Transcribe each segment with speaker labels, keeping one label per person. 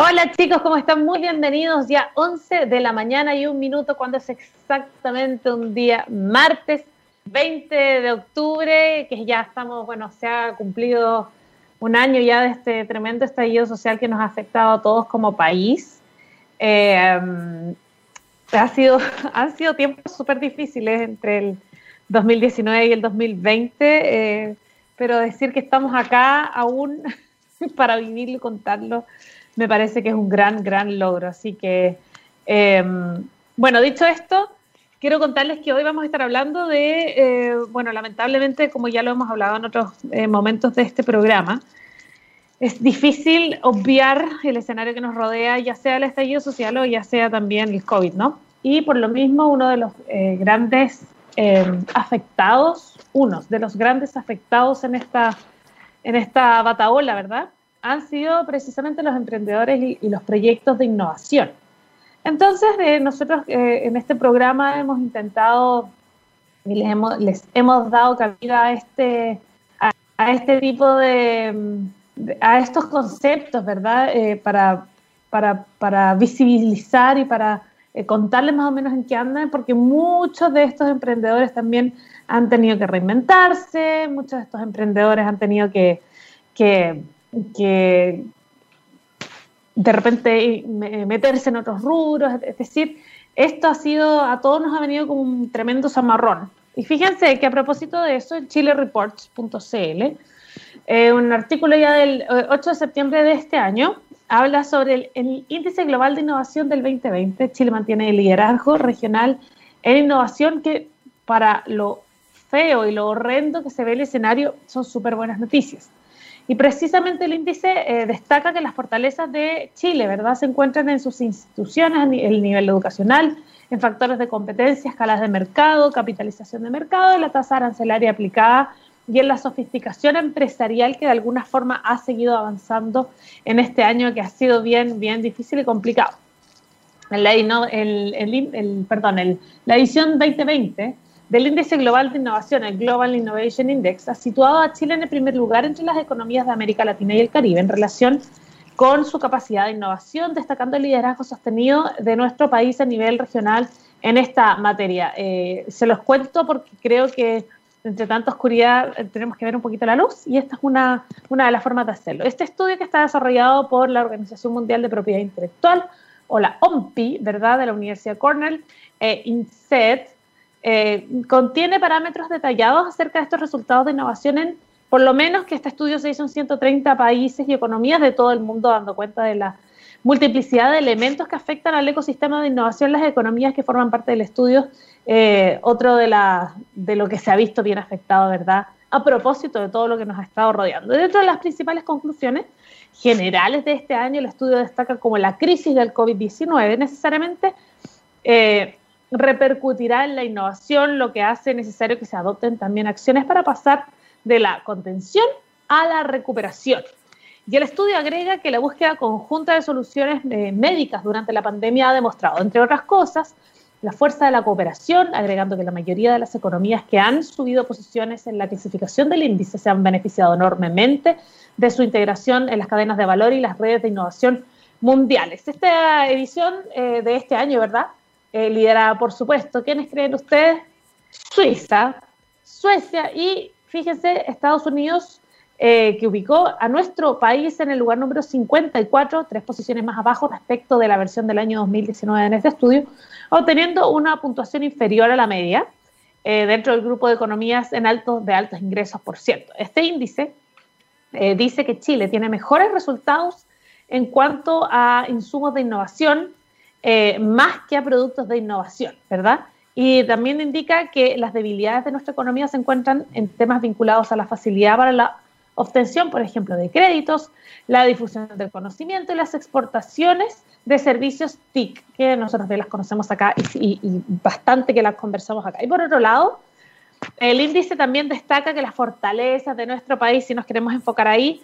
Speaker 1: Hola chicos, ¿cómo están? Muy bienvenidos. Ya 11 de la mañana y un minuto cuando es exactamente un día martes 20 de octubre, que ya estamos, bueno, se ha cumplido un año ya de este tremendo estallido social que nos ha afectado a todos como país. Eh, ha sido, han sido tiempos súper difíciles entre el 2019 y el 2020, eh, pero decir que estamos acá aún para vivirlo y contarlo me parece que es un gran, gran logro. Así que, eh, bueno, dicho esto, quiero contarles que hoy vamos a estar hablando de, eh, bueno, lamentablemente, como ya lo hemos hablado en otros momentos de este programa, es difícil obviar el escenario que nos rodea, ya sea el estallido social o ya sea también el COVID, ¿no? Y por lo mismo, uno de los grandes afectados, unos de los grandes afectados en esta, en esta bataola, ¿verdad? Han sido precisamente los emprendedores y, los proyectos de innovación. Entonces, eh, nosotros eh, en este programa hemos intentado y les hemos, hemos dado cabida a este, a, este tipo de, a estos conceptos, ¿verdad? Eh, para, para, para, visibilizar y para contarles más o menos en qué andan, porque muchos de estos emprendedores también han tenido que reinventarse, muchos de estos emprendedores han tenido que que de repente meterse en otros rubros, es decir, esto ha sido, a todos nos ha venido como un tremendo zamarrón. Y fíjense que a propósito de eso, en chilereports.cl, eh, un artículo ya del 8 eh, de septiembre de este año, habla sobre el, el, índice global de innovación del 2020. Chile mantiene el liderazgo regional en innovación que para lo feo y lo horrendo que se ve el escenario son súper buenas noticias. Y precisamente el índice eh, destaca que las fortalezas de Chile, ¿verdad?, se encuentran en sus instituciones, en el nivel educacional, en factores de competencia, escalas de mercado, capitalización de mercado, la tasa arancelaria aplicada y en la sofisticación empresarial que de alguna forma ha seguido avanzando en este año que ha sido bien, bien difícil y complicado. En la edición 2020 del Índice Global de Innovación, el Global Innovation Index, ha situado a Chile en el primer lugar entre las economías de América Latina y el Caribe en relación con su capacidad de innovación, destacando el liderazgo sostenido de nuestro país a nivel regional en esta materia. Eh, se los cuento porque creo que entre tanta oscuridad eh, tenemos que ver un poquito la luz y esta es una, una de las formas de hacerlo. Este estudio que está desarrollado por la Organización Mundial de Propiedad Intelectual o la OMPI, ¿verdad?, de la Universidad Cornell, eh, INSET, eh, contiene parámetros detallados acerca de estos resultados de innovación en, por lo menos que este estudio se hizo en 130 países y economías de todo el mundo, dando cuenta de la multiplicidad de elementos que afectan al ecosistema de innovación, las economías que forman parte del estudio, eh, otro de, la, de lo que se ha visto bien afectado, ¿verdad? A propósito de todo lo que nos ha estado rodeando. Dentro de las principales conclusiones generales de este año, el estudio destaca como la crisis del COVID-19 necesariamente eh, repercutirá en la innovación, lo que hace necesario que se adopten también acciones para pasar de la contención a la recuperación. Y el estudio agrega que la búsqueda conjunta de soluciones eh, médicas durante la pandemia ha demostrado, entre otras cosas, la fuerza de la cooperación, agregando que la mayoría de las economías que han subido posiciones en la clasificación del índice se han beneficiado enormemente de su integración en las cadenas de valor y las redes de innovación mundiales. Esta edición eh, de este año, ¿verdad? Eh, liderada por supuesto, ¿quiénes creen ustedes? Suiza, Suecia y fíjense Estados Unidos eh, que ubicó a nuestro país en el lugar número 54, tres posiciones más abajo respecto de la versión del año 2019 en este estudio, obteniendo una puntuación inferior a la media eh, dentro del grupo de economías en altos de altos ingresos, por cierto. Este índice dice que Chile tiene mejores resultados en cuanto a insumos de innovación, eh, más que a productos de innovación, ¿verdad? Y también indica que las debilidades de nuestra economía se encuentran en temas vinculados a la facilidad para la obtención, por ejemplo, de créditos, la difusión del conocimiento y las exportaciones de servicios TIC, que nosotros las conocemos acá y, y, bastante que las conversamos acá. Y por otro lado, el índice también destaca que las fortalezas de nuestro país, si nos queremos enfocar ahí,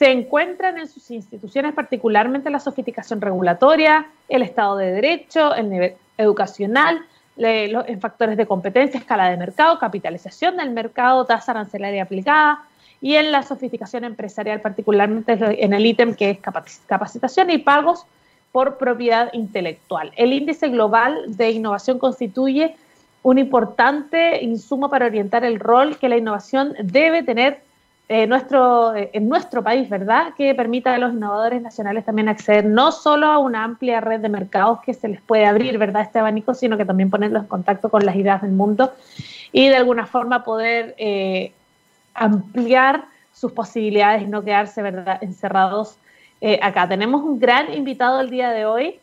Speaker 1: se encuentran en sus instituciones particularmente la sofisticación regulatoria, el Estado de Derecho, el nivel educacional, en factores de competencia, escala de mercado, capitalización del mercado, tasa arancelaria aplicada y en la sofisticación empresarial, particularmente en el ítem que es capacitación y pagos por propiedad intelectual. El índice global de innovación constituye un importante insumo para orientar el rol que la innovación debe tener eh, nuestro, eh, en nuestro país, ¿verdad? Que permita a los innovadores nacionales también acceder no solo a una amplia red de mercados que se les puede abrir, ¿verdad? Este abanico, sino que también ponerlos en contacto con las ideas del mundo y de alguna forma poder eh, ampliar sus posibilidades y no quedarse, ¿verdad?, encerrados acá. Tenemos un gran invitado el día de hoy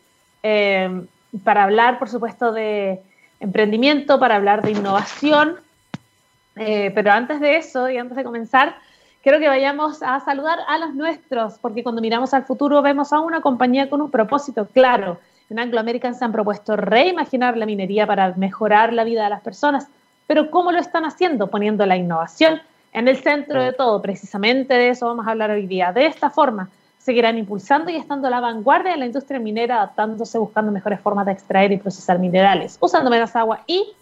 Speaker 1: para hablar, por supuesto, de emprendimiento, para hablar de innovación. pero antes de eso y antes de comenzar, quiero que vayamos a saludar a los nuestros, porque cuando miramos al futuro vemos a una compañía con un propósito claro. En Anglo American se han propuesto reimaginar la minería para mejorar la vida de las personas, pero ¿cómo lo están haciendo? Poniendo la innovación en el centro de todo. Precisamente de eso vamos a hablar hoy día. De esta forma, seguirán impulsando y estando a la vanguardia de la industria minera, adaptándose, buscando mejores formas de extraer y procesar minerales, usando menos agua y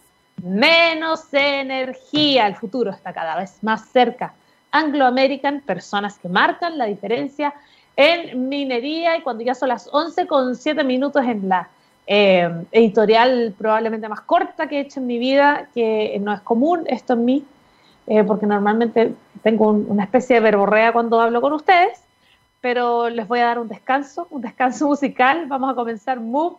Speaker 1: menos energía. El futuro está cada vez más cerca. Anglo American, personas que marcan la diferencia en minería y cuando ya son las 11 con 7 minutos en la eh, editorial probablemente más corta que he hecho en mi vida, que no es común esto en mí, eh, porque normalmente tengo una especie de verborrea cuando hablo con ustedes, pero les voy a dar un descanso, un descanso musical. Vamos a comenzar Move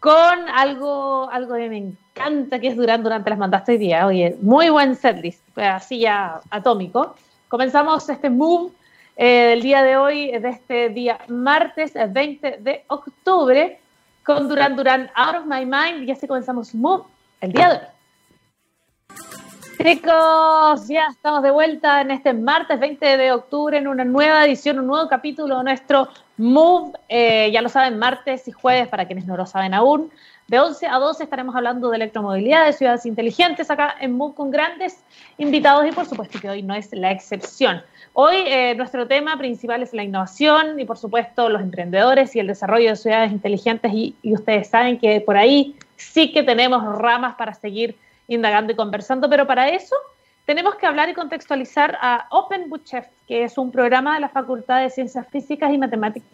Speaker 1: con algo, algo que me encanta, que es Durán durante las mandaste hoy día. Oye, muy buen setlist, así ya atómico. Comenzamos este Move eh, del día de hoy, de este día martes 20 de octubre, con Duran Duran Out of My Mind. Y así comenzamos Move el día de hoy. Chicos, ya estamos de vuelta en este martes 20 de octubre en una nueva edición, un nuevo capítulo de nuestro Move. Eh, ya lo saben, martes y jueves, para quienes no lo saben aún. De 11 a 12 estaremos hablando de electromovilidad, de ciudades inteligentes acá en MOOC con grandes invitados y por supuesto que hoy no es la excepción. Hoy eh, nuestro tema principal es la innovación y por supuesto los emprendedores y el desarrollo de ciudades inteligentes y, ustedes saben que por ahí sí que tenemos ramas para seguir indagando y conversando, pero para eso tenemos que hablar y contextualizar a Open Chef, que es un programa de la Facultad de Ciencias Físicas y Matemáticas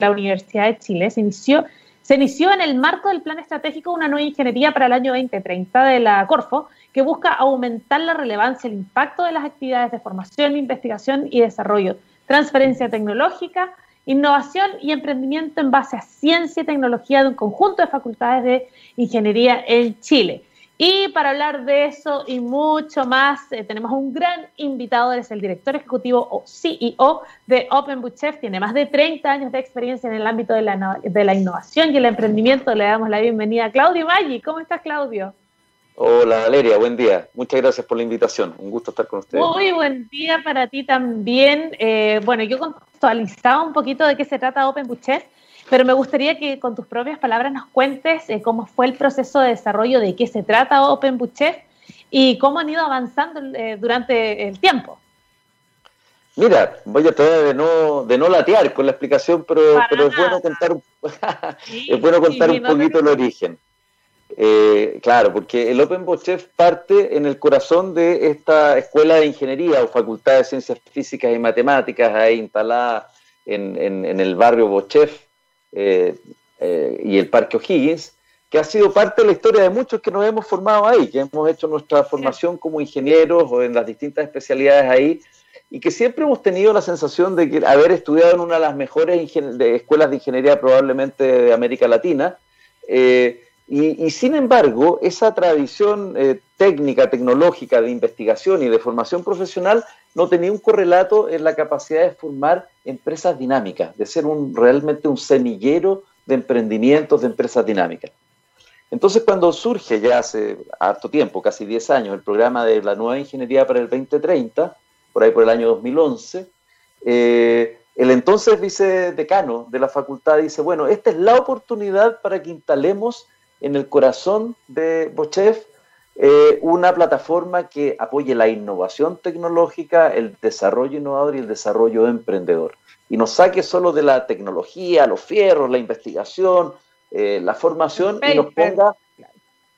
Speaker 1: de la Universidad de Chile. Se inició se inició en el marco del Plan Estratégico una nueva ingeniería para el año 2030 de la Corfo, que busca aumentar la relevancia, el impacto de las actividades de formación, investigación y desarrollo, transferencia tecnológica, innovación y emprendimiento en base a ciencia y tecnología de un conjunto de facultades de ingeniería en Chile. Y para hablar de eso y mucho más, eh, tenemos un gran invitado, es el director ejecutivo o CEO de Open Chef, tiene más de 30 años de experiencia en el ámbito de la, de la innovación y el emprendimiento. Le damos la bienvenida a Claudio Maggi. ¿Cómo estás, Claudio?
Speaker 2: Hola, Valeria, buen día. Muchas gracias por la invitación. Un gusto estar con ustedes.
Speaker 1: Muy buen día para ti también. Eh, bueno, yo contextualizaba un poquito de qué se trata Open Chef pero me gustaría que con tus propias palabras nos cuentes eh, cómo fue el proceso de desarrollo, de qué se trata Open Chef y cómo han ido avanzando eh, durante el tiempo.
Speaker 2: Mira, voy a tratar de no, de no latear con la explicación, pero, pero es, bueno contar, es bueno contar un poquito el origen. Eh, claro, porque el Open Chef parte en el corazón de esta escuela de ingeniería o facultad de ciencias físicas y matemáticas ahí instalada en, en, en el barrio Bochef, eh, eh, y el Parque O'Higgins, que ha sido parte de la historia de muchos que nos hemos formado ahí, que hemos hecho nuestra formación como ingenieros o en las distintas especialidades ahí, y que siempre hemos tenido la sensación de que haber estudiado en una de las mejores escuelas de ingeniería probablemente de América Latina, eh, y, sin embargo, esa tradición técnica, tecnológica, de investigación y de formación profesional no tenía un correlato en la capacidad de formar empresas dinámicas, de ser un, realmente un semillero de emprendimientos, de empresas dinámicas. Entonces, cuando surge ya hace harto tiempo, casi 10 años, el programa de la nueva ingeniería para el 2030, por ahí por el año 2011, eh, el entonces vicedecano de la facultad dice, bueno, esta es la oportunidad para que instalemos en el corazón de Bochef eh, una plataforma que apoye la innovación tecnológica, el desarrollo innovador y el desarrollo emprendedor. Y nos saque solo de la tecnología, los fierros, la investigación, eh, la formación y nos ponga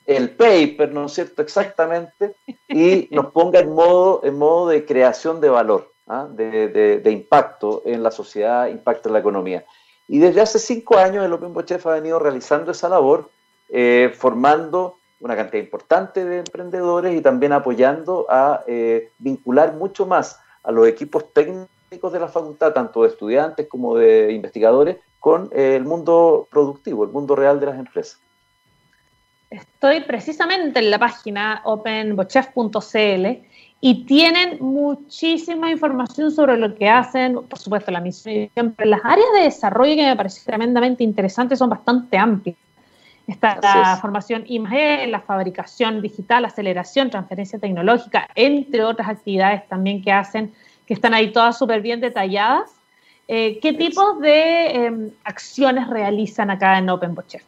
Speaker 2: el paper, ¿no es cierto? Exactamente, y nos ponga en modo, en modo de creación de valor. ¿ah? de, impacto en la sociedad, impacto en la economía. Y desde hace cinco años el Open Chef ha venido realizando esa labor, eh, formando una cantidad importante de emprendedores y también apoyando a eh, vincular mucho más a los equipos técnicos de la facultad, tanto de estudiantes como de investigadores, con eh, el mundo productivo, el mundo real de las empresas.
Speaker 1: Estoy precisamente en la página openbochef.cl y tienen muchísima información sobre lo que hacen, por supuesto la misión, pero las áreas de desarrollo que me parecen tremendamente interesantes son bastante amplias. Está la formación I+E, la fabricación digital, aceleración, transferencia tecnológica, entre otras actividades también que hacen, que están ahí todas súper bien detalladas. Eh, ¿Qué tipos de em, acciones realizan acá en OpenBotChef?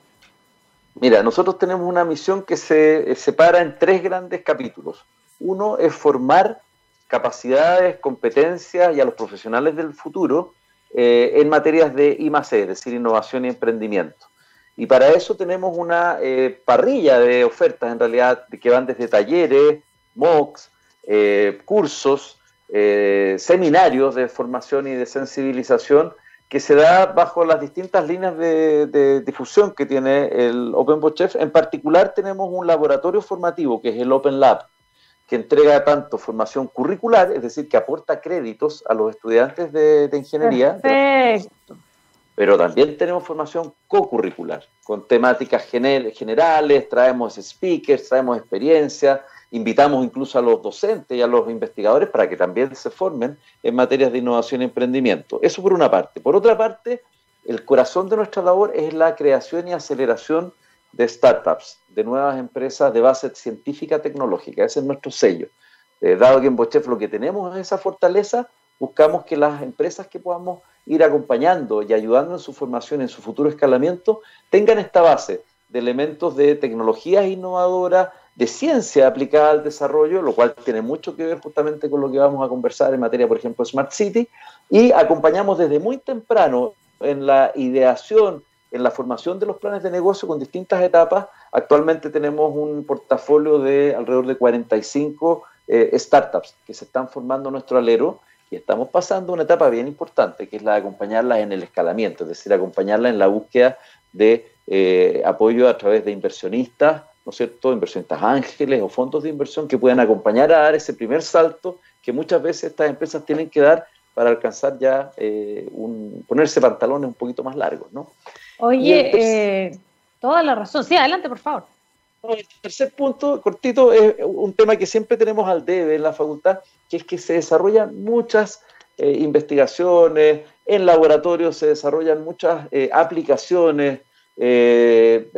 Speaker 2: Mira, nosotros tenemos una misión que se eh, separa en tres grandes capítulos. Uno es formar capacidades, competencias y a los profesionales del futuro eh, en materias de I+E, es decir, innovación y emprendimiento. Y para eso tenemos una eh, parrilla de ofertas, en realidad, que van desde talleres, MOOCs, eh, cursos, eh, seminarios de formación y de sensibilización, que se da bajo las distintas líneas de, difusión que tiene el Open Chef. En particular tenemos un laboratorio formativo, que es el Open Lab, que entrega tanto formación curricular, es decir, que aporta créditos a los estudiantes de, de ingeniería. Perfecto pero también tenemos formación co-curricular, con temáticas generales, traemos speakers, traemos experiencia, invitamos incluso a los docentes y a los investigadores para que también se formen en materias de innovación y emprendimiento. Eso por una parte. Por otra parte, el corazón de nuestra labor es la creación y aceleración de startups, de nuevas empresas de base científica tecnológica. Ese es nuestro sello. Eh, dado que en Bochef lo que tenemos es esa fortaleza, buscamos que las empresas que podamos ir acompañando y ayudando en su formación, en su futuro escalamiento, tengan esta base de elementos de tecnologías innovadoras, de ciencia aplicada al desarrollo, lo cual tiene mucho que ver justamente con lo que vamos a conversar en materia, por ejemplo, Smart City, y acompañamos desde muy temprano en la ideación, en la formación de los planes de negocio con distintas etapas. Actualmente tenemos un portafolio de alrededor de 45 eh, startups que se están formando nuestro alero y estamos pasando una etapa bien importante, que es la de acompañarlas en el escalamiento, es decir, acompañarlas en la búsqueda de eh, apoyo a través de inversionistas, ¿no es cierto?, inversionistas ángeles o fondos de inversión que puedan acompañar a dar ese primer salto que muchas veces estas empresas tienen que dar para alcanzar ya eh, un, ponerse pantalones un poquito más largos, ¿no?
Speaker 1: Oye, eh, toda la razón. Sí, adelante, por favor.
Speaker 2: El tercer punto, cortito, es un tema que siempre tenemos al debe en la facultad, que es que se desarrollan muchas eh, investigaciones, en laboratorios se desarrollan muchas eh, aplicaciones, eh,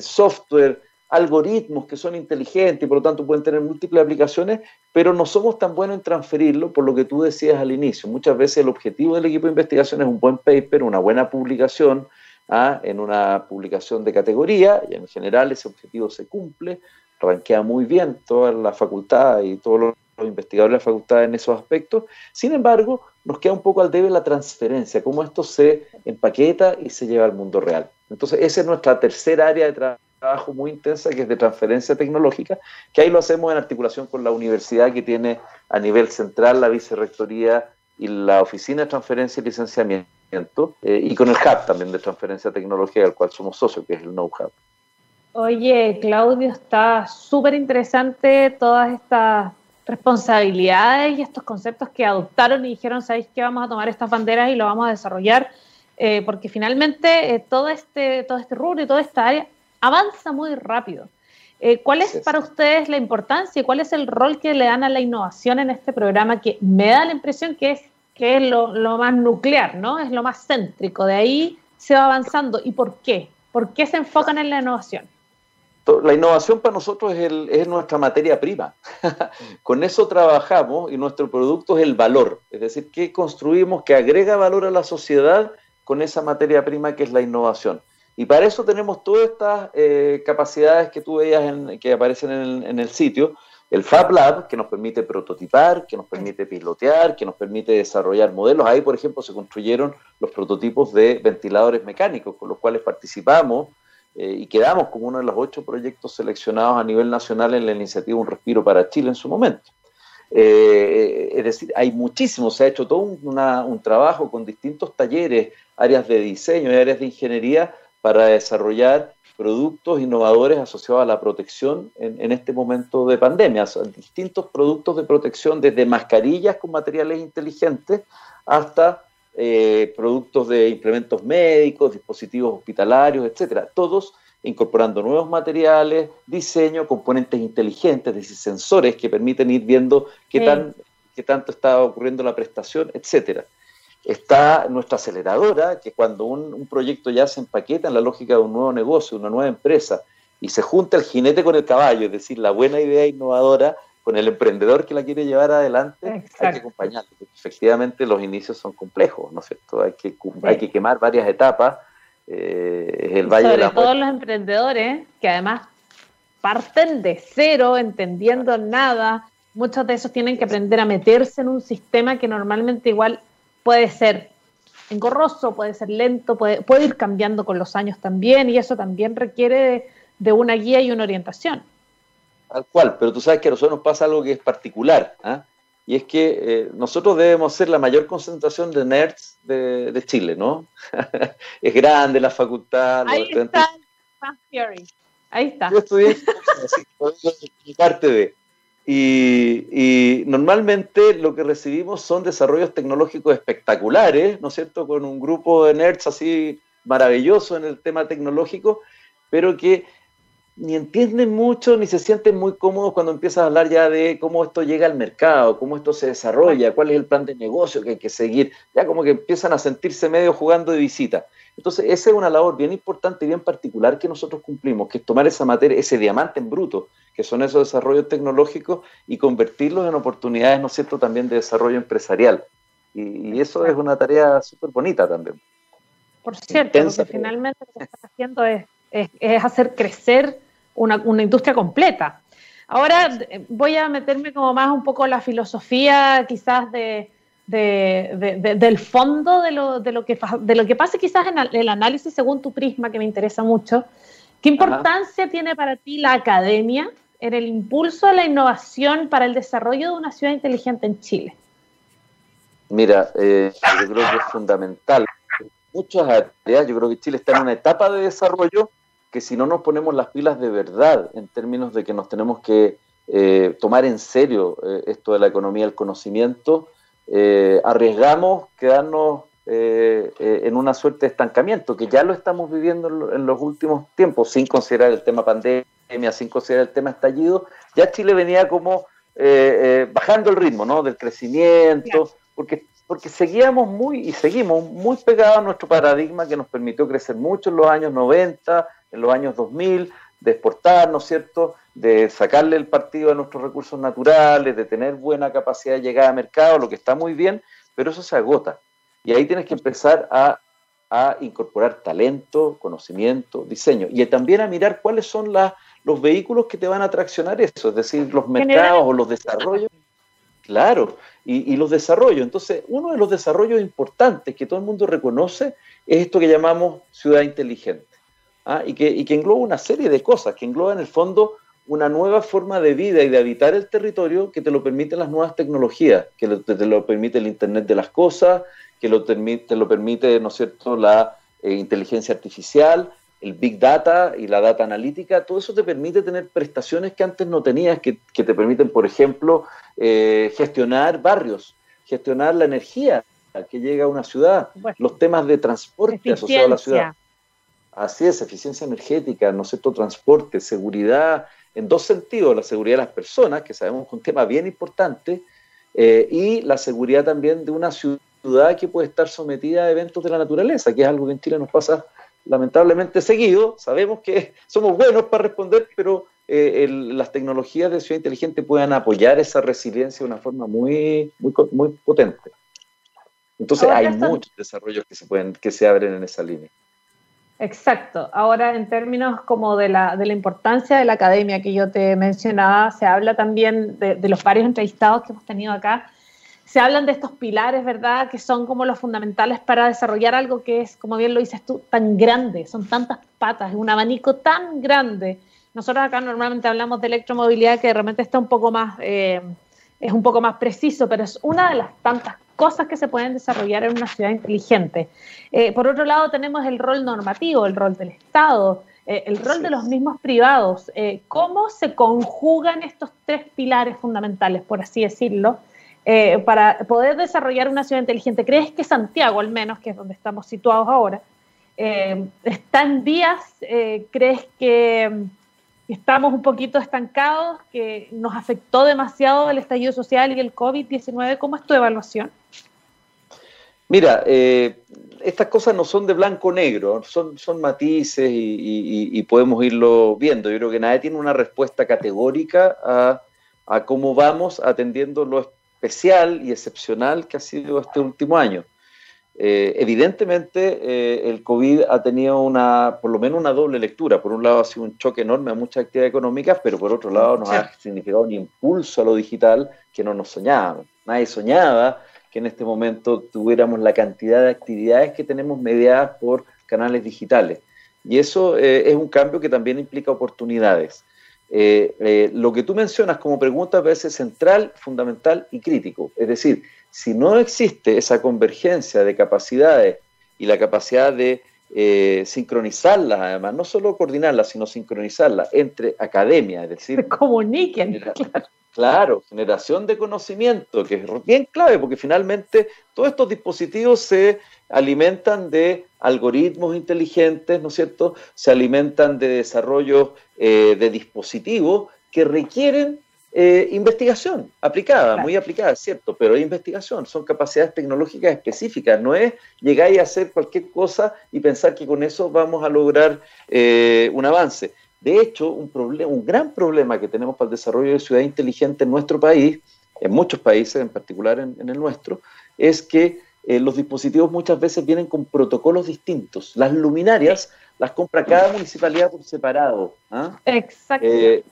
Speaker 2: software, algoritmos que son inteligentes y por lo tanto pueden tener múltiples aplicaciones, pero no somos tan buenos en transferirlo por lo que tú decías al inicio. Muchas veces el objetivo del equipo de investigación es un buen paper, una buena publicación, ¿ah? en una publicación de categoría, y en general ese objetivo se cumple, ranquea muy bien toda la facultad y todos los investigadores de la facultad en esos aspectos. Sin embargo, nos queda un poco al debe la transferencia, cómo esto se empaqueta y se lleva al mundo real. Entonces, esa es nuestra tercera área de trabajo muy intensa, que es de transferencia tecnológica, que ahí lo hacemos en articulación con la universidad que tiene a nivel central la vicerrectoría y la oficina de transferencia y licenciamiento, eh, y con el hub también de transferencia tecnológica, del cual somos socios, que es el Know-Hub.
Speaker 1: Oye, Claudio, está súper interesante todas estas responsabilidades y estos conceptos que adoptaron y dijeron, ¿sabéis qué? Vamos a tomar estas banderas y lo vamos a desarrollar, eh, porque finalmente eh, todo, este, todo este rubro y toda esta área avanza muy rápido. Eh, ¿Cuál es para ustedes la importancia y cuál es el rol que le dan a la innovación en este programa que me da la impresión que es, que es lo, lo más nuclear, ¿no? Es lo más céntrico, de ahí se va avanzando. ¿Y por qué? ¿Por qué se enfocan en la innovación?
Speaker 2: la innovación para nosotros es, nuestra materia prima. Con eso trabajamos y nuestro producto es el valor, es decir, que construimos que agrega valor a la sociedad con esa materia prima que es la innovación. Y para eso tenemos todas estas eh, capacidades que tú veías que aparecen en el, sitio. El Fab Lab, que nos permite prototipar, que nos permite pilotear, que nos permite desarrollar modelos. Ahí, por ejemplo, se construyeron los prototipos de ventiladores mecánicos, con los cuales participamos eh, y quedamos como uno de los ocho proyectos seleccionados a nivel nacional en la iniciativa Un Respiro para Chile en su momento. Eh, es decir, hay muchísimo, se ha hecho todo un, trabajo con distintos talleres, áreas de diseño y áreas de ingeniería para desarrollar productos innovadores asociados a la protección en, este momento de pandemia. distintos productos de protección, desde mascarillas con materiales inteligentes hasta eh, productos de implementos médicos, dispositivos hospitalarios, etcétera. Todos incorporando nuevos materiales, diseño, componentes inteligentes, es decir, sensores que permiten ir viendo qué, tan, qué tanto está ocurriendo la prestación, etcétera. Está nuestra aceleradora, que cuando un, proyecto ya se empaqueta en la lógica de un nuevo negocio, una nueva empresa, y se junta el jinete con el caballo, es decir, la buena idea innovadora con el emprendedor que la quiere llevar adelante, hay que acompañarlo. Efectivamente, los inicios son complejos, ¿no es cierto? Hay que, hay que quemar varias etapas
Speaker 1: eh, el Valle Sobre todos los emprendedores que además parten de cero, entendiendo nada. Muchos de esos tienen que aprender a meterse en un sistema que normalmente igual puede ser engorroso, puede ser lento, puede, puede ir cambiando con los años también y eso también requiere de, una guía y una orientación.
Speaker 2: Tal cual, pero tú sabes que a nosotros nos pasa algo que es particular. ¿ah? y es que eh, nosotros debemos ser la mayor concentración de nerds de, Chile, ¿no? es grande la facultad.
Speaker 1: Ahí está Theory. Ahí está.
Speaker 2: Yo estudié así, parte de. Y, y, normalmente lo que recibimos son desarrollos tecnológicos espectaculares, ¿no es cierto? Con un grupo de nerds así maravilloso en el tema tecnológico, pero que ni entienden mucho ni se sienten muy cómodos cuando empiezas a hablar ya de cómo esto llega al mercado, cómo esto se desarrolla, cuál es el plan de negocio que hay que seguir. Ya como que empiezan a sentirse medio jugando de visita. Entonces, esa es una labor bien importante y bien particular que nosotros cumplimos, que es tomar esa materia, ese diamante en bruto, que son esos desarrollos tecnológicos, y convertirlos en oportunidades, ¿no es cierto?, también de desarrollo empresarial. Y, eso es una tarea súper bonita también.
Speaker 1: Por cierto, porque finalmente lo que estás haciendo es, es hacer crecer una, industria completa. Ahora voy a meterme como más un poco la filosofía quizás de, del fondo de lo, de, lo que, de lo que pasa quizás en el análisis según tu prisma, que me interesa mucho. ¿Qué importancia tiene para ti la academia en el impulso a la innovación para el desarrollo de una ciudad inteligente en Chile?
Speaker 2: Mira, eh, yo creo que es fundamental. Muchas áreas, yo creo que Chile está en una etapa de desarrollo que si no nos ponemos las pilas de verdad en términos de que nos tenemos que eh, tomar en serio eh, esto de la economía del conocimiento, eh, arriesgamos quedarnos en una suerte de estancamiento, que ya lo estamos viviendo en, los últimos tiempos, sin considerar el tema pandemia, sin considerar el tema estallido, ya Chile venía como bajando el ritmo ¿no? del crecimiento, porque porque seguíamos muy y seguimos muy pegados a nuestro paradigma que nos permitió crecer mucho en los años 90, en los años 2000, de exportar, ¿no es cierto?, de sacarle el partido a nuestros recursos naturales, de tener buena capacidad de llegar a mercado, lo que está muy bien, pero eso se agota. Y ahí tienes que empezar a, incorporar talento, conocimiento, diseño, y también a mirar cuáles son los vehículos que te van a traccionar eso, es decir, los mercados o los desarrollos. Claro, y, y, los desarrollos. Entonces, uno de los desarrollos importantes que todo el mundo reconoce es esto que llamamos ciudad inteligente. ¿ah? y, que, y que engloba una serie de cosas, que engloba en el fondo una nueva forma de vida y de habitar el territorio que te lo permiten las nuevas tecnologías, que te lo permite el Internet de las cosas, que lo te lo permite, ¿no es cierto?, la eh, inteligencia artificial, el Big Data y la data analítica, todo eso te permite tener prestaciones que antes no tenías, que, que te permiten, por ejemplo, eh, gestionar barrios, gestionar la energía que llega a una ciudad, los temas de transporte asociados a la ciudad. Así es, eficiencia energética, ¿no sé, transporte, seguridad, en dos sentidos, la seguridad de las personas, que sabemos que es un tema bien importante, eh, y la seguridad también de una ciudad que puede estar sometida a eventos de la naturaleza, que es algo que en Chile nos pasa lamentablemente seguido. Sabemos que somos buenos para responder, pero eh, las tecnologías de ciudad inteligente pueden apoyar esa resiliencia de una forma muy, muy, muy potente. Entonces hay muchos desarrollos que se, pueden, que se abren en esa línea.
Speaker 1: Exacto. Ahora, en términos como de la, de la importancia de la academia que yo te mencionaba, se habla también de, los varios entrevistados que hemos tenido acá, se hablan de estos pilares, ¿verdad?, que son como los fundamentales para desarrollar algo que es, como bien lo dices tú, tan grande, son tantas patas, un abanico tan grande. Nosotros acá normalmente hablamos de electromovilidad que realmente está un poco más... Eh, es un poco más preciso, pero es una de las tantas cosas que se pueden desarrollar en una ciudad inteligente. Eh, por otro lado, tenemos el rol normativo, el rol del Estado, eh, el rol de los mismos privados. Eh, ¿Cómo se conjugan estos tres pilares fundamentales, por así decirlo, para poder desarrollar una ciudad inteligente? ¿Crees que Santiago, al menos, que es donde estamos situados ahora, está en vías? ¿Crees que estamos un poquito estancados, que nos afectó demasiado el estallido social y el COVID-19. ¿Cómo es tu evaluación?
Speaker 2: Mira, eh, estas cosas no son de blanco-negro, son, son matices y, podemos irlo viendo. Yo creo que nadie tiene una respuesta categórica a, a cómo vamos atendiendo lo especial y excepcional que ha sido este último año. Eh, evidentemente, eh, el COVID ha tenido una, por lo menos una doble lectura. Por un lado, ha sido un choque enorme a muchas actividades económicas, pero por otro lado, nos ha significado un impulso a lo digital que no nos soñábamos. Nadie soñaba que en este momento tuviéramos la cantidad de actividades que tenemos mediadas por canales digitales. Y eso eh, es un cambio que también implica oportunidades. lo que tú mencionas como pregunta parece central, fundamental y crítico. Es decir, si no existe esa convergencia de capacidades y la capacidad de eh, sincronizarlas, además, no solo coordinarlas, sino sincronizarlas entre academia, es decir...
Speaker 1: Se comuniquen,
Speaker 2: claro. Claro, generación de conocimiento, que es bien clave, porque finalmente todos estos dispositivos se alimentan de algoritmos inteligentes, ¿no es cierto? Se alimentan de desarrollo eh, de dispositivos que requieren eh, investigación aplicada, muy aplicada, cierto, pero hay investigación, son capacidades tecnológicas específicas, no es llegar y hacer cualquier cosa y pensar que con eso vamos a lograr eh, un avance. De hecho, un, problema, un gran problema que tenemos para el desarrollo de ciudad inteligente en nuestro país, en muchos países, en particular en, el nuestro, es que eh, los dispositivos muchas veces vienen con protocolos distintos. Las luminarias las compra cada municipalidad por separado.
Speaker 1: ¿ah? Exacto.
Speaker 2: Eh,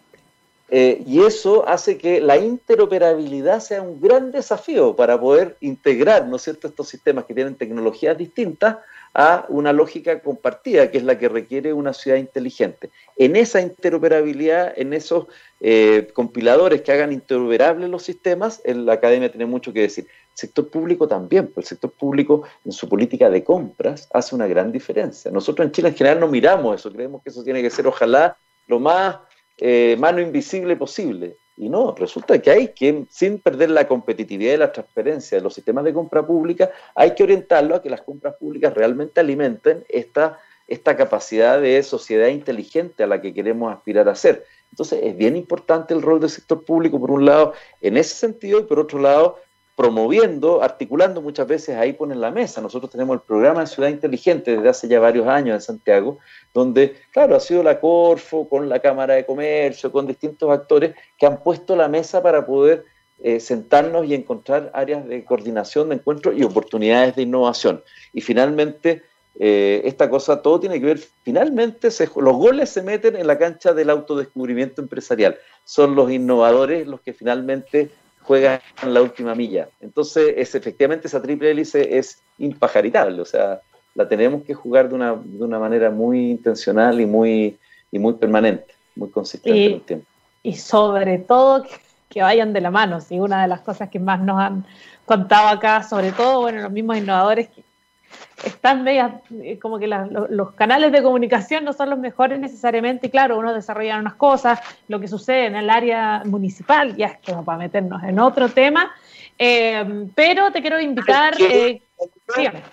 Speaker 2: y eso hace que la interoperabilidad sea un gran desafío para poder integrar, ¿no es cierto?, estos sistemas que tienen tecnologías distintas a una lógica compartida, que es la que requiere una ciudad inteligente. En esa interoperabilidad, en esos eh, compiladores que hagan interoperables los sistemas, la academia tiene mucho que decir. El sector público también, pues el sector público en su política de compras hace una gran diferencia. Nosotros en Chile en general no miramos eso, creemos que eso tiene que ser ojalá lo más eh, mano invisible posible. Y no, resulta que hay que, sin perder la competitividad y la transparencia de los sistemas de compra pública, hay que orientarlo a que las compras públicas realmente alimenten esta, esta capacidad de sociedad inteligente a la que queremos aspirar a ser. Entonces, es bien importante el rol del sector público, por un lado, en ese sentido, y por otro lado, promoviendo, articulando muchas veces ahí ponen la mesa. Nosotros tenemos el programa de Ciudad Inteligente desde hace ya varios años en Santiago, donde, claro, ha sido la Corfo, con la Cámara de Comercio, con distintos actores que han puesto la mesa para poder eh, sentarnos y encontrar áreas de coordinación, de encuentro y oportunidades de innovación. Y finalmente, eh, esta cosa, todo tiene que ver, finalmente los goles se meten en la cancha del autodescubrimiento empresarial. Son los innovadores los que finalmente juega en la última milla. Entonces, es, efectivamente esa triple hélice es impajaritable, o sea, la tenemos que jugar de una, de una manera muy intencional y muy, y muy permanente, muy consistente
Speaker 1: y,
Speaker 2: en el tiempo.
Speaker 1: Y sobre todo que, vayan de la mano, sí, una de las cosas que más nos han contado acá, sobre todo, bueno, los mismos innovadores están medias, eh, como que los canales de comunicación no son los mejores necesariamente, y claro, uno desarrolla unas cosas, lo que sucede en el área municipal, ya es como para meternos en otro tema, eh, pero te quiero invitar... Eh,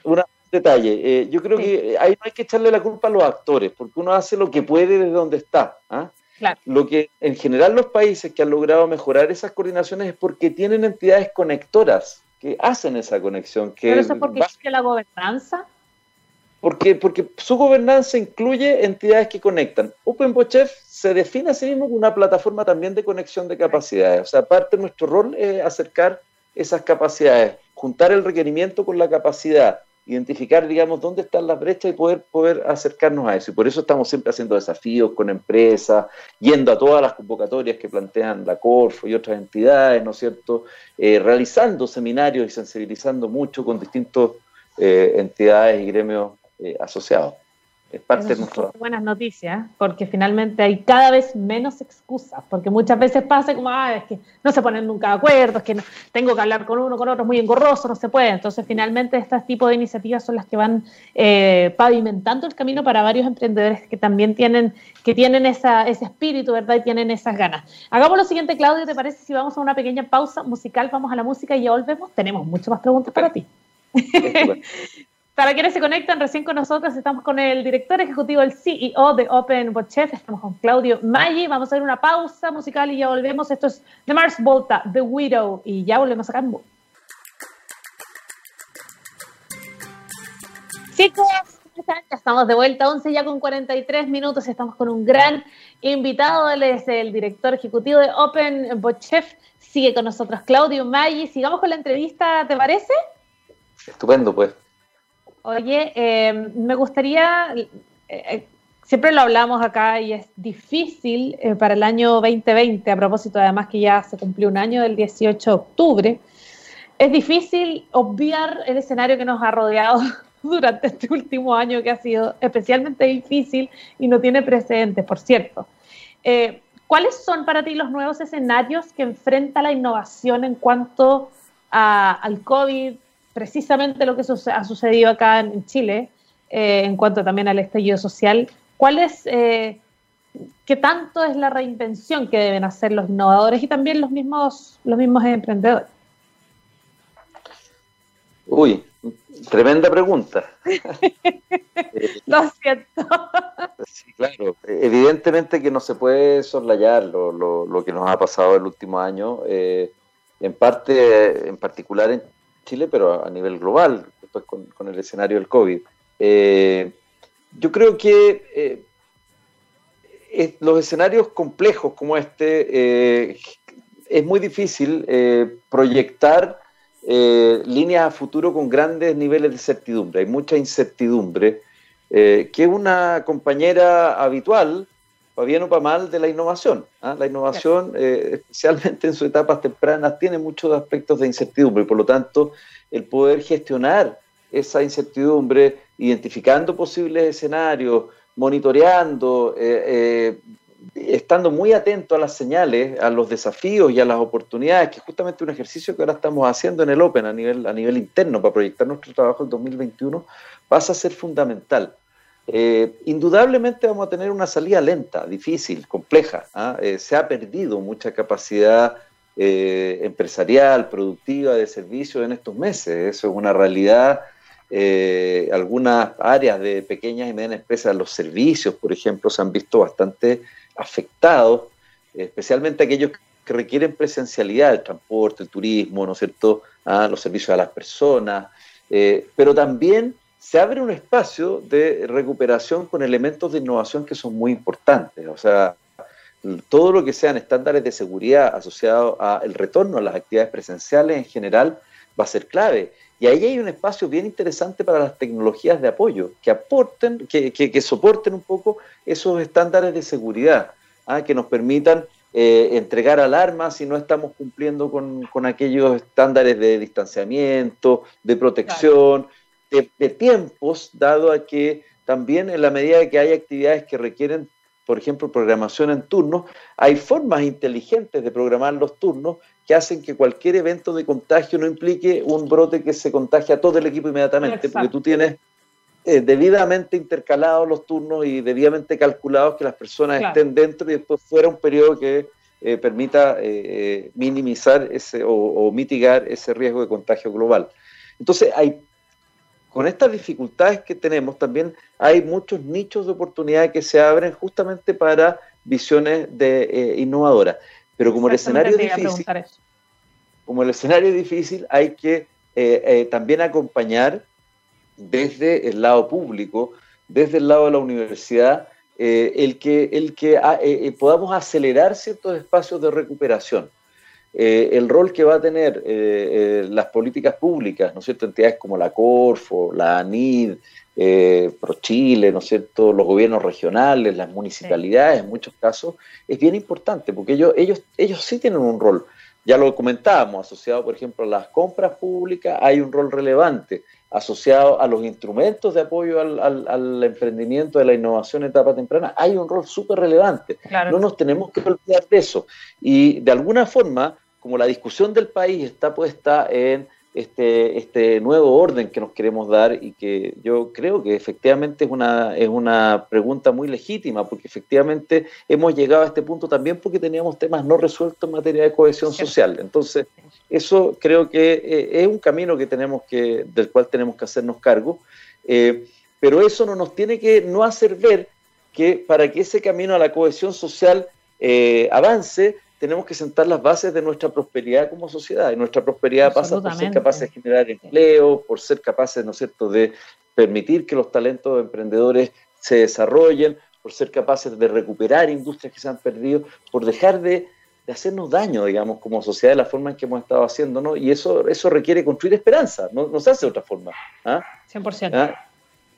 Speaker 2: un detalle, yo creo que ahí no hay que echarle la culpa a los actores, porque uno hace lo que puede desde donde está. ¿ah? Lo que en general los países que han logrado mejorar esas coordinaciones es porque tienen entidades conectoras que hacen esa conexión. Que
Speaker 1: ¿Pero eso porque que la gobernanza?
Speaker 2: Porque, porque su gobernanza incluye entidades que conectan. OpenBochef se define a sí mismo como una plataforma también de conexión de capacidades. O sea, aparte nuestro rol es acercar esas capacidades, juntar el requerimiento con la capacidad, identificar, digamos, dónde están las brechas y poder, poder acercarnos a eso. Y por eso estamos siempre haciendo desafíos con empresas, yendo a todas las convocatorias que plantean la Corfo y otras entidades, ¿no es cierto? Eh, realizando seminarios y sensibilizando mucho con distintas eh, entidades y gremios eh, asociados. Es parte de nuestro
Speaker 1: Buenas noticias, porque finalmente hay cada vez menos excusas, porque muchas veces pasa como, ah, es que no se ponen nunca de acuerdo, es que tengo que hablar con uno, con otro, es muy engorroso, no se puede. Entonces, finalmente, este tipo de iniciativas son las que van eh, pavimentando el camino para varios emprendedores que también tienen, que tienen esa, ese espíritu, ¿verdad? Y tienen esas ganas. Hagamos lo siguiente, Claudio, ¿te parece si vamos a una pequeña pausa musical? Vamos a la música y ya volvemos. Tenemos muchas más preguntas para ti. Para quienes se conectan recién con nosotros, estamos con el director ejecutivo, el CEO de Open Chef, estamos con Claudio Maggi. Vamos a hacer una pausa musical y ya volvemos. Esto es The Mars Volta, The Widow, y ya volvemos a Cambo. Chicos, ya estamos de vuelta, 11 ya con 43 minutos. Estamos con un gran invitado, él es el director ejecutivo de Open Chef. Sigue con nosotros Claudio Maggi. Sigamos con la entrevista, ¿te parece?
Speaker 2: Estupendo, pues.
Speaker 1: Oye, em, me gustaría, eh, eh, siempre lo hablamos acá y es difícil eh, para el año 2020, a propósito además que ya se cumplió un año del 18 de octubre, es difícil obviar el escenario que nos ha rodeado durante este último año que ha sido especialmente difícil y no tiene precedentes, por cierto. ¿Cuáles son para ti los nuevos escenarios que enfrenta la innovación en cuanto al COVID, precisamente lo que ha sucedido acá en Chile eh, en cuanto también al estallido social. ¿Cuál es, eh, qué tanto es la reinvención que deben hacer los innovadores y también los mismos, los mismos emprendedores?
Speaker 2: Uy, tremenda pregunta.
Speaker 1: lo siento.
Speaker 2: sí, claro. Evidentemente que no se puede soslayar lo, lo, que nos ha pasado el último año. Eh, en parte, en particular en Chile, pero a nivel global, después con, el escenario del COVID. Eh, yo creo que eh, los escenarios complejos como este eh, es muy difícil proyectar líneas a futuro con grandes niveles de certidumbre. Hay mucha incertidumbre, que una compañera habitual para bien o para mal, de la innovación. ¿ah? La innovación, eh, especialmente en sus etapas tempranas, tiene muchos aspectos de incertidumbre y por lo tanto el poder gestionar esa incertidumbre, identificando posibles escenarios, monitoreando, eh, eh, estando muy atento a las señales, a los desafíos y a las oportunidades, que es justamente un ejercicio que ahora estamos haciendo en el Open a nivel, a nivel interno para proyectar nuestro trabajo en 2021, pasa a ser fundamental. Eh, indudablemente vamos a tener una salida lenta, difícil, compleja. ¿ah? Eh, se ha perdido mucha capacidad eh, empresarial, productiva, de servicio en estos meses. Eso es una realidad. algunas áreas de pequeñas y medianas empresas, los servicios, por ejemplo, se han visto bastante afectados, especialmente aquellos que requieren presencialidad, el transporte, el turismo, ¿no es cierto?, ¿Ah? los servicios a las personas, pero también se abre un espacio de recuperación con elementos de innovación que son muy importantes. O sea, todo lo que sean estándares de seguridad asociados al retorno a las actividades presenciales en general va a ser clave. Y ahí hay un espacio bien interesante para las tecnologías de apoyo, que aporten, que, soporten un poco esos estándares de seguridad, ¿ah? que nos permitan eh, entregar alarmas si no estamos cumpliendo con, aquellos estándares de distanciamiento, de protección de, tiempos, dado a que también en la medida que hay actividades que requieren, por ejemplo, programación en turnos, hay formas inteligentes de programar los turnos que hacen que cualquier evento de contagio no implique un brote que se contagie a todo el equipo inmediatamente, porque tú tienes eh, debidamente intercalados los turnos y debidamente calculados que las personas estén dentro y después fuera un periodo que eh, permita eh, minimizar ese o, mitigar ese riesgo de contagio global. Entonces hay con estas dificultades que tenemos, también hay muchos nichos de oportunidad que se abren justamente para visiones de, eh, innovadoras. Pero como el escenario es difícil, como el escenario es difícil, hay que eh, eh, también acompañar desde el lado público, desde el lado de la universidad, el que, el que ah, podamos acelerar ciertos espacios de recuperación. Eh, el rol que va a tener eh, eh, las políticas públicas, ¿no es cierto? Entidades como la Corfo, la ANID, ProChile, ¿no es cierto? Los gobiernos regionales, las municipalidades, en muchos casos, es bien importante porque ellos, ellos, ellos sí tienen un rol. Ya lo comentábamos, asociado, por ejemplo, a las compras públicas, hay un rol relevante. Asociado a los instrumentos de apoyo al, emprendimiento de la innovación en etapa temprana, hay un rol súper relevante. No nos tenemos que olvidar de eso. Y de alguna forma, como la discusión del país está puesta en este, este nuevo orden que nos queremos dar y que yo creo que efectivamente es una, es una pregunta muy legítima, porque efectivamente hemos llegado a este punto también porque teníamos temas no resueltos en materia de cohesión social. Entonces, eso creo que eh, es un camino que tenemos que, del cual tenemos que hacernos cargo, eh, pero eso no nos tiene que no hacer ver que para que ese camino a la cohesión social eh, avance, tenemos que sentar las bases de nuestra prosperidad como sociedad. Y nuestra prosperidad pasa por ser capaces de generar empleo, por ser capaces, ¿no es cierto?, de permitir que los talentos emprendedores se desarrollen, por ser capaces de recuperar industrias que se han perdido, por dejar de, hacernos daño, digamos, como sociedad de la forma en que hemos estado haciéndonos. Y eso, eso requiere construir esperanza, no, se hace de otra forma. ¿ah?
Speaker 1: 100%. ¿Ah?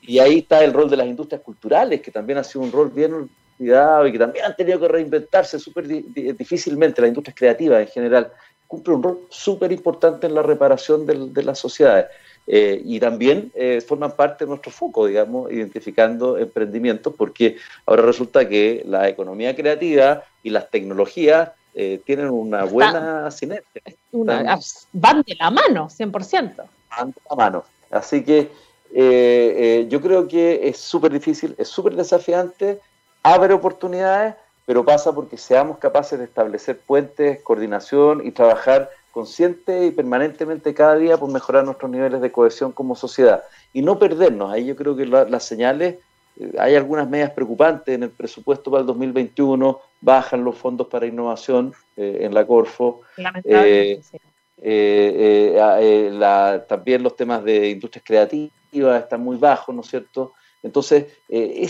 Speaker 2: Y ahí está el rol de las industrias culturales, que también ha sido un rol bien y que también han tenido que reinventarse súper difícilmente, las industrias creativas en general, cumple un rol súper importante en la reparación de las sociedades. Eh, y también eh, forman parte de nuestro foco, digamos, identificando emprendimientos, porque ahora resulta que la economía creativa y las tecnologías eh, tienen una buena sinergia.
Speaker 1: van de la mano, 100%.
Speaker 2: Van de la mano. Así que yo creo que es súper difícil, es súper desafiante, abre oportunidades, pero pasa porque seamos capaces de establecer puentes, coordinación y trabajar consciente y permanentemente cada día por mejorar nuestros niveles de cohesión como sociedad y no perdernos. Ahí yo creo que las señales, eh, hay algunas medidas preocupantes en el presupuesto para el 2021, bajan los fondos para innovación eh, en la Corfo. Eh, también los temas de industrias creativas están muy bajos, ¿no es cierto? Entonces, eh,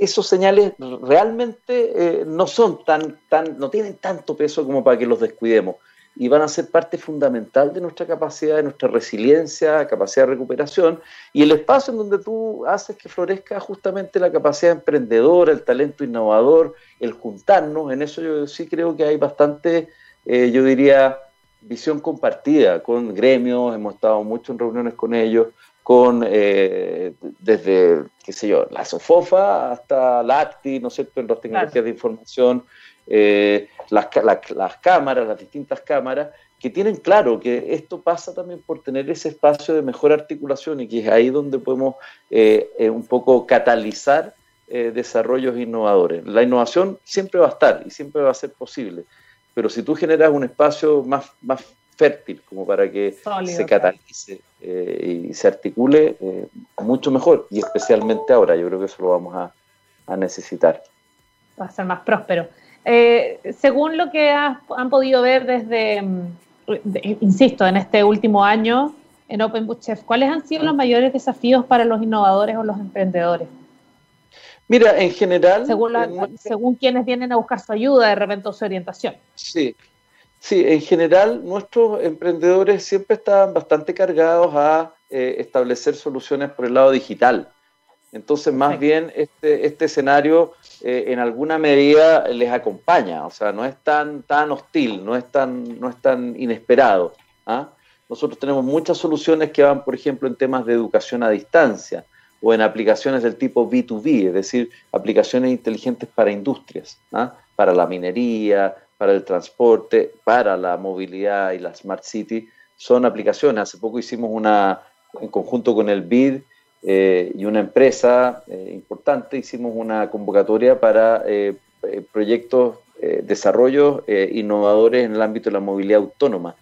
Speaker 2: esos señales realmente eh, no son tan, tan, no tienen tanto peso como para que los descuidemos. Y van a ser parte fundamental de nuestra capacidad, de nuestra resiliencia, capacidad de recuperación. Y el espacio en donde tú haces que florezca justamente la capacidad emprendedora, el talento innovador, el juntarnos. En eso yo sí creo que hay bastante, eh, yo diría, visión compartida con gremios, hemos estado mucho en reuniones con ellos, con eh, desde, qué sé yo, la SOFOFA hasta la ACTI, ¿no es cierto?, en las tecnologías de información, eh, las, las cámaras, las distintas cámaras, que tienen claro que esto pasa también por tener ese espacio de mejor articulación y que es ahí donde podemos eh, un poco catalizar desarrollos innovadores. La innovación siempre va a estar y siempre va a ser posible, pero si tú generas un espacio más, más fértil como para que se catalice eh, y se articule eh, mucho mejor y especialmente ahora yo creo que eso lo vamos a, necesitar.
Speaker 1: Va a ser más próspero. Eh, según lo que han podido ver desde, mm, insisto, en este último año en Open Book Chef, ¿cuáles han sido los mayores desafíos para los innovadores o los emprendedores?
Speaker 2: Mira, en general...
Speaker 1: Según, según quienes vienen a buscar su ayuda, de repente su orientación.
Speaker 2: Sí, Sí, en general nuestros emprendedores siempre están bastante cargados a eh, establecer soluciones por el lado digital. Entonces, más bien, este, este escenario eh, en alguna medida les acompaña, o sea, no es tan, tan hostil, no es tan, no es tan inesperado. ¿ah? Nosotros tenemos muchas soluciones que van, por ejemplo, en temas de educación a distancia o en aplicaciones del tipo B2B, es decir, aplicaciones inteligentes para industrias, ¿ah? para la minería, para el transporte, para la movilidad y la Smart City, son aplicaciones. Hace poco hicimos una, en conjunto con el BID eh, y una empresa eh, importante, hicimos una convocatoria para eh, proyectos, desarrollos innovadores en el ámbito de la movilidad autónoma,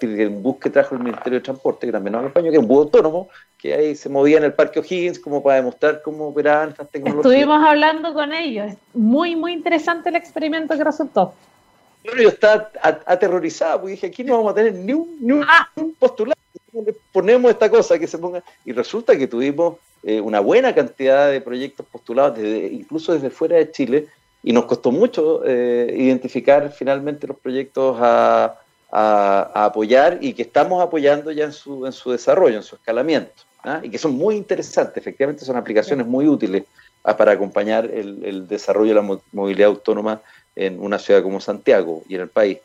Speaker 2: de un bus que trajo el Ministerio de Transporte, que también nos acompañó, que es un bus autónomo, que ahí se movía en el Parque O'Higgins como para demostrar cómo operaban estas tecnologías.
Speaker 1: Estuvimos hablando con ellos, muy, muy interesante el experimento que resultó.
Speaker 2: yo estaba aterrorizado, porque dije, aquí no vamos a tener ni un, ni un, ah. postulado, ponemos esta cosa que se ponga, y resulta que tuvimos eh, una buena cantidad de proyectos postulados, desde, incluso desde fuera de Chile, y nos costó mucho eh, identificar finalmente los proyectos a a, apoyar y que estamos apoyando ya en su, en su desarrollo, en su escalamiento, ¿ah? y que son muy interesantes, efectivamente son aplicaciones muy útiles para acompañar el, el, desarrollo de la movilidad autónoma en una ciudad como Santiago y en el país.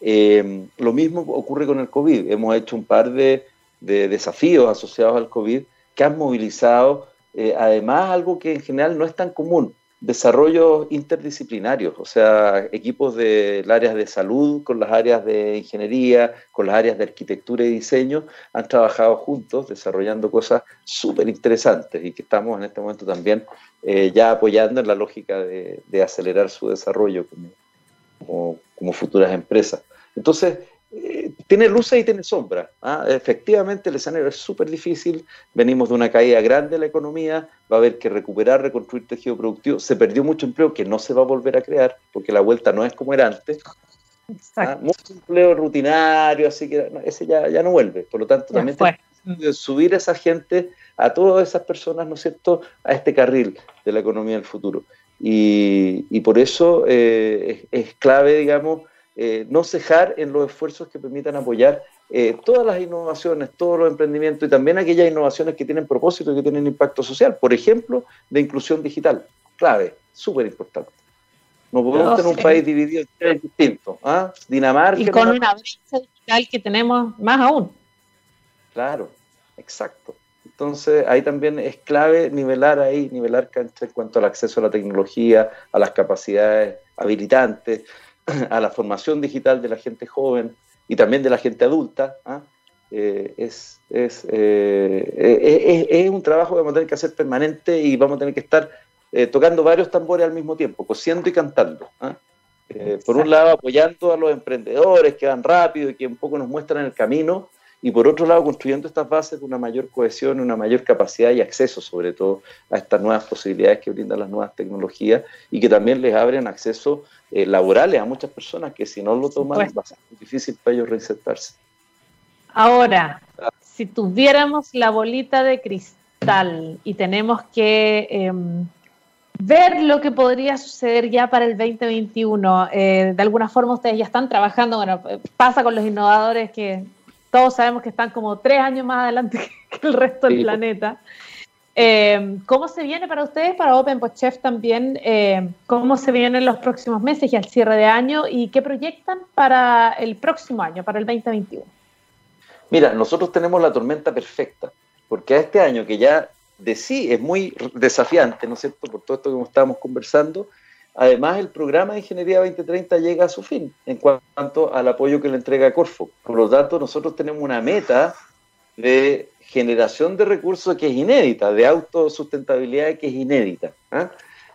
Speaker 2: Eh, lo mismo ocurre con el COVID. Hemos hecho un par de, desafíos asociados al COVID que han movilizado, eh, además, algo que en general no es tan común, desarrollos interdisciplinarios, o sea, equipos del área de salud con las áreas de ingeniería, con las áreas de arquitectura y diseño, han trabajado juntos desarrollando cosas súper interesantes y que estamos en este momento también eh, ya apoyando en la lógica de, acelerar su desarrollo como, como futuras empresas. Entonces, eh, tiene luces y tiene sombras. ¿ah? Efectivamente, el escenario es súper difícil. Venimos de una caída grande de la economía. Va a haber que recuperar, reconstruir tejido productivo. Se perdió mucho empleo que no se va a volver a crear porque la vuelta no es como era antes. ¿ah? Mucho empleo rutinario, así que ese ya, ya no vuelve. Por lo tanto, también que subir a esa gente, a todas esas personas, ¿no es cierto?, a este carril de la economía del futuro. Y, por eso eh, es clave, digamos, eh, no cejar en los esfuerzos que permitan apoyar eh, todas las innovaciones, todos los emprendimientos y también aquellas innovaciones que tienen propósito y que tienen impacto social. Por ejemplo, de inclusión digital. Clave, súper importante. No podemos tener un país dividido en tres distintos. ¿ah? Dinamarca.
Speaker 1: Y con una brecha digital que tenemos más aún.
Speaker 2: Claro, exacto. Entonces, ahí también es clave nivelar ahí, nivelar cancha en cuanto al acceso a la tecnología, a las capacidades habilitantes, a la formación digital de la gente joven y también de la gente adulta, ¿ah? eh, es, es, eh, es, un trabajo que vamos a tener que hacer permanente y vamos a tener que estar eh, tocando varios tambores al mismo tiempo, cosiendo y cantando. ¿ah? por un lado, apoyando a los emprendedores que van rápido y que un poco nos muestran el camino, y por otro lado construyendo estas bases de una mayor cohesión, una mayor capacidad y acceso sobre todo a estas nuevas posibilidades que brindan las nuevas tecnologías y que también les abren acceso eh, laborales a muchas personas que si no lo toman va a ser muy difícil para ellos reinsertarse.
Speaker 1: Ahora, si tuviéramos la bolita de cristal y tenemos que em, ver lo que podría suceder ya para el 2021, eh, de alguna forma ustedes ya están trabajando, bueno, pasa con los innovadores que todos sabemos que están como tres años más adelante que el resto del planeta. Eh, ¿Cómo se viene para ustedes, para OpenPodChef también? Eh, ¿Cómo se vienen los próximos meses y al cierre de año? ¿Y qué proyectan para el próximo año, para el 2021?
Speaker 2: Mira, nosotros tenemos la tormenta perfecta, porque a este año que ya de sí es muy desafiante, ¿no es cierto?, por todo esto que estábamos conversando, Además, el programa de Ingeniería 2030 llega a su fin en cuanto al apoyo que le entrega Corfo. Por lo tanto, nosotros tenemos una meta de generación de recursos que es inédita, de autosustentabilidad que es inédita. ¿ah?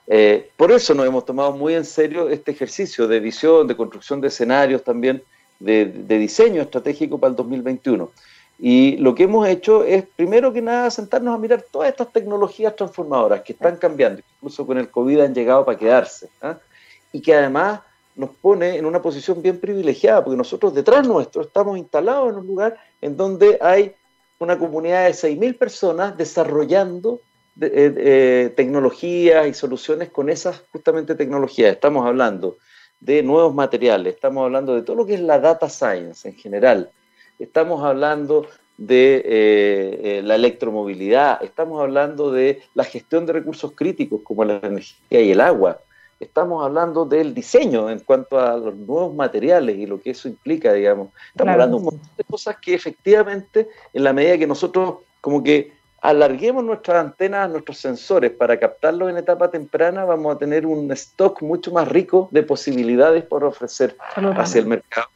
Speaker 2: Eh, por eso nos hemos tomado muy en serio este ejercicio de visión, de construcción de escenarios también, de, de diseño estratégico para el 2021. Y lo que hemos hecho es, primero que nada, sentarnos a mirar todas estas tecnologías transformadoras que están cambiando, incluso con el COVID han llegado para quedarse, ¿ah? y que además nos pone en una posición bien privilegiada, porque nosotros detrás nuestro estamos instalados en un lugar en donde hay una comunidad de 6.000 personas desarrollando eh, eh, tecnologías y soluciones con esas justamente tecnologías. Estamos hablando de nuevos materiales, estamos hablando de todo lo que es la data science en general, estamos hablando de eh, eh, la electromovilidad, estamos hablando de la gestión de recursos críticos como la energía y el agua, estamos hablando del diseño en cuanto a los nuevos materiales y lo que eso implica, digamos. Estamos hablando de un montón de cosas que efectivamente, en la medida que nosotros como que alarguemos nuestras antenas, nuestros sensores para captarlos en etapa temprana, vamos a tener un stock mucho más rico de posibilidades por ofrecer hacia el mercado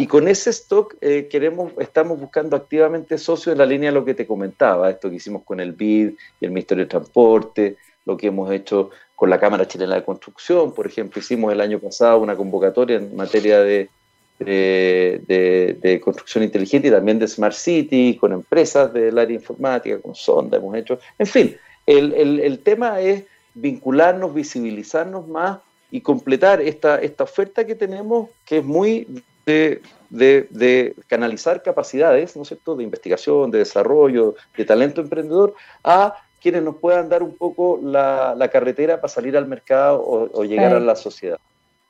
Speaker 2: y con ese stock eh, queremos, estamos buscando activamente socios en la línea de lo que te comentaba, esto que hicimos con el BID y el Ministerio de Transporte, lo que hemos hecho con la Cámara Chilena de Construcción, por ejemplo, hicimos el año pasado una convocatoria en materia de, de, construcción inteligente y también de Smart City, con empresas del área informática, con Sonda hemos hecho, en fin, el, el, el tema es vincularnos, visibilizarnos más y completar esta, esta oferta que tenemos, que es muy de, canalizar capacidades, ¿no es cierto?, de investigación, de desarrollo, de talento emprendedor, a quienes nos puedan dar un poco la, carretera para salir al mercado o, llegar a la sociedad.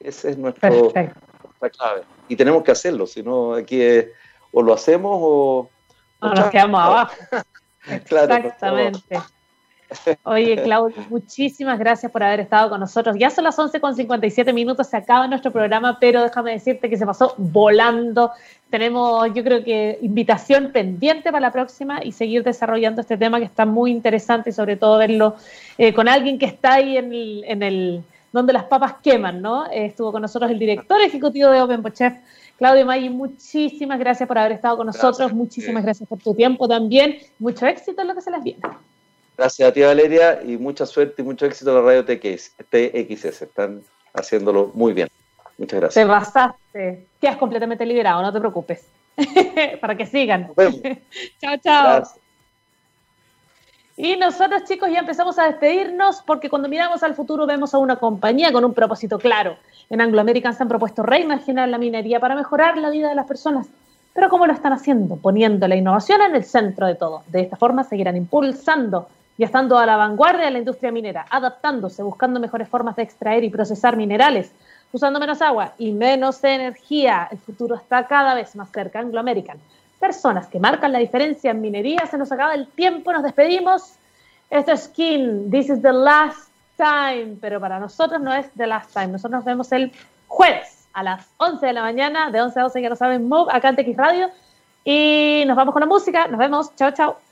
Speaker 2: Ese es nuestro, nuestra clave. Y tenemos que hacerlo, si no, aquí o lo hacemos o...
Speaker 1: nos quedamos abajo. Exactamente. Oye, Claudio, muchísimas gracias por haber estado con nosotros. Ya son las 11 con 57 minutos, se acaba nuestro programa, pero déjame decirte que se pasó volando. Tenemos, yo creo que, invitación pendiente para la próxima y seguir desarrollando este tema que está muy interesante y sobre todo verlo eh, con alguien que está ahí en el, en el donde las papas queman, ¿no? Eh, estuvo con nosotros el director ejecutivo de Open Chef, Claudio May, muchísimas gracias por haber estado con nosotros, muchísimas gracias por tu tiempo también, mucho éxito en lo que se les viene.
Speaker 2: Gracias a ti, Valeria, y mucha suerte y mucho éxito en la radio TXS. TXS. Están haciéndolo muy bien. Muchas gracias.
Speaker 1: Te basaste. Quedas completamente liberado, no te preocupes. Para que sigan. chao, chao. Y nosotros, chicos, ya empezamos a despedirnos porque cuando miramos al futuro vemos a una compañía con un propósito claro. En Anglo American se han propuesto reimaginar la minería para mejorar la vida de las personas. Pero ¿cómo lo están haciendo? Poniendo la innovación en el centro de todo. De esta forma seguirán impulsando y estando a la vanguardia de la industria minera, adaptándose, buscando mejores formas de extraer y procesar minerales, usando menos agua y menos energía. El futuro está cada vez más cerca. Anglo American. Personas que marcan la diferencia en minería. Se nos acaba el tiempo, nos despedimos. Esto es Skin. This is the last time. Pero para nosotros no es the last time. Nosotros nos vemos el jueves a las 11 de la mañana, de 11 a 12, ya lo saben, Move, acá en TX Radio. Y nos vamos con la música. Nos vemos. Chao, chao.